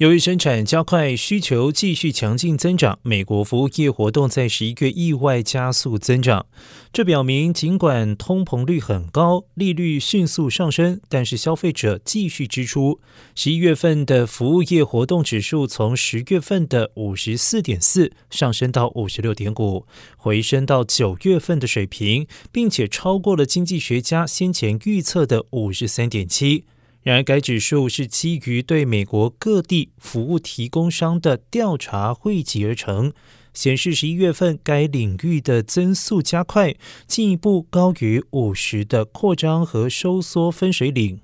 由于生产加快，需求继续强劲增长，美国服务业活动在十一月意外加速增长。这表明，尽管通膨率很高，利率迅速上升，但是消费者继续支出。十一月份的服务业活动指数从十月份的五十四点四上升到五十六点五，回升到九月份的水平，并且超过了经济学家先前预测的五十三点七。然而，该指数是基于对美国各地服务提供商的调查汇集而成，显示十一月份该领域的增速加快，进一步高于五十的扩张和收缩分水岭。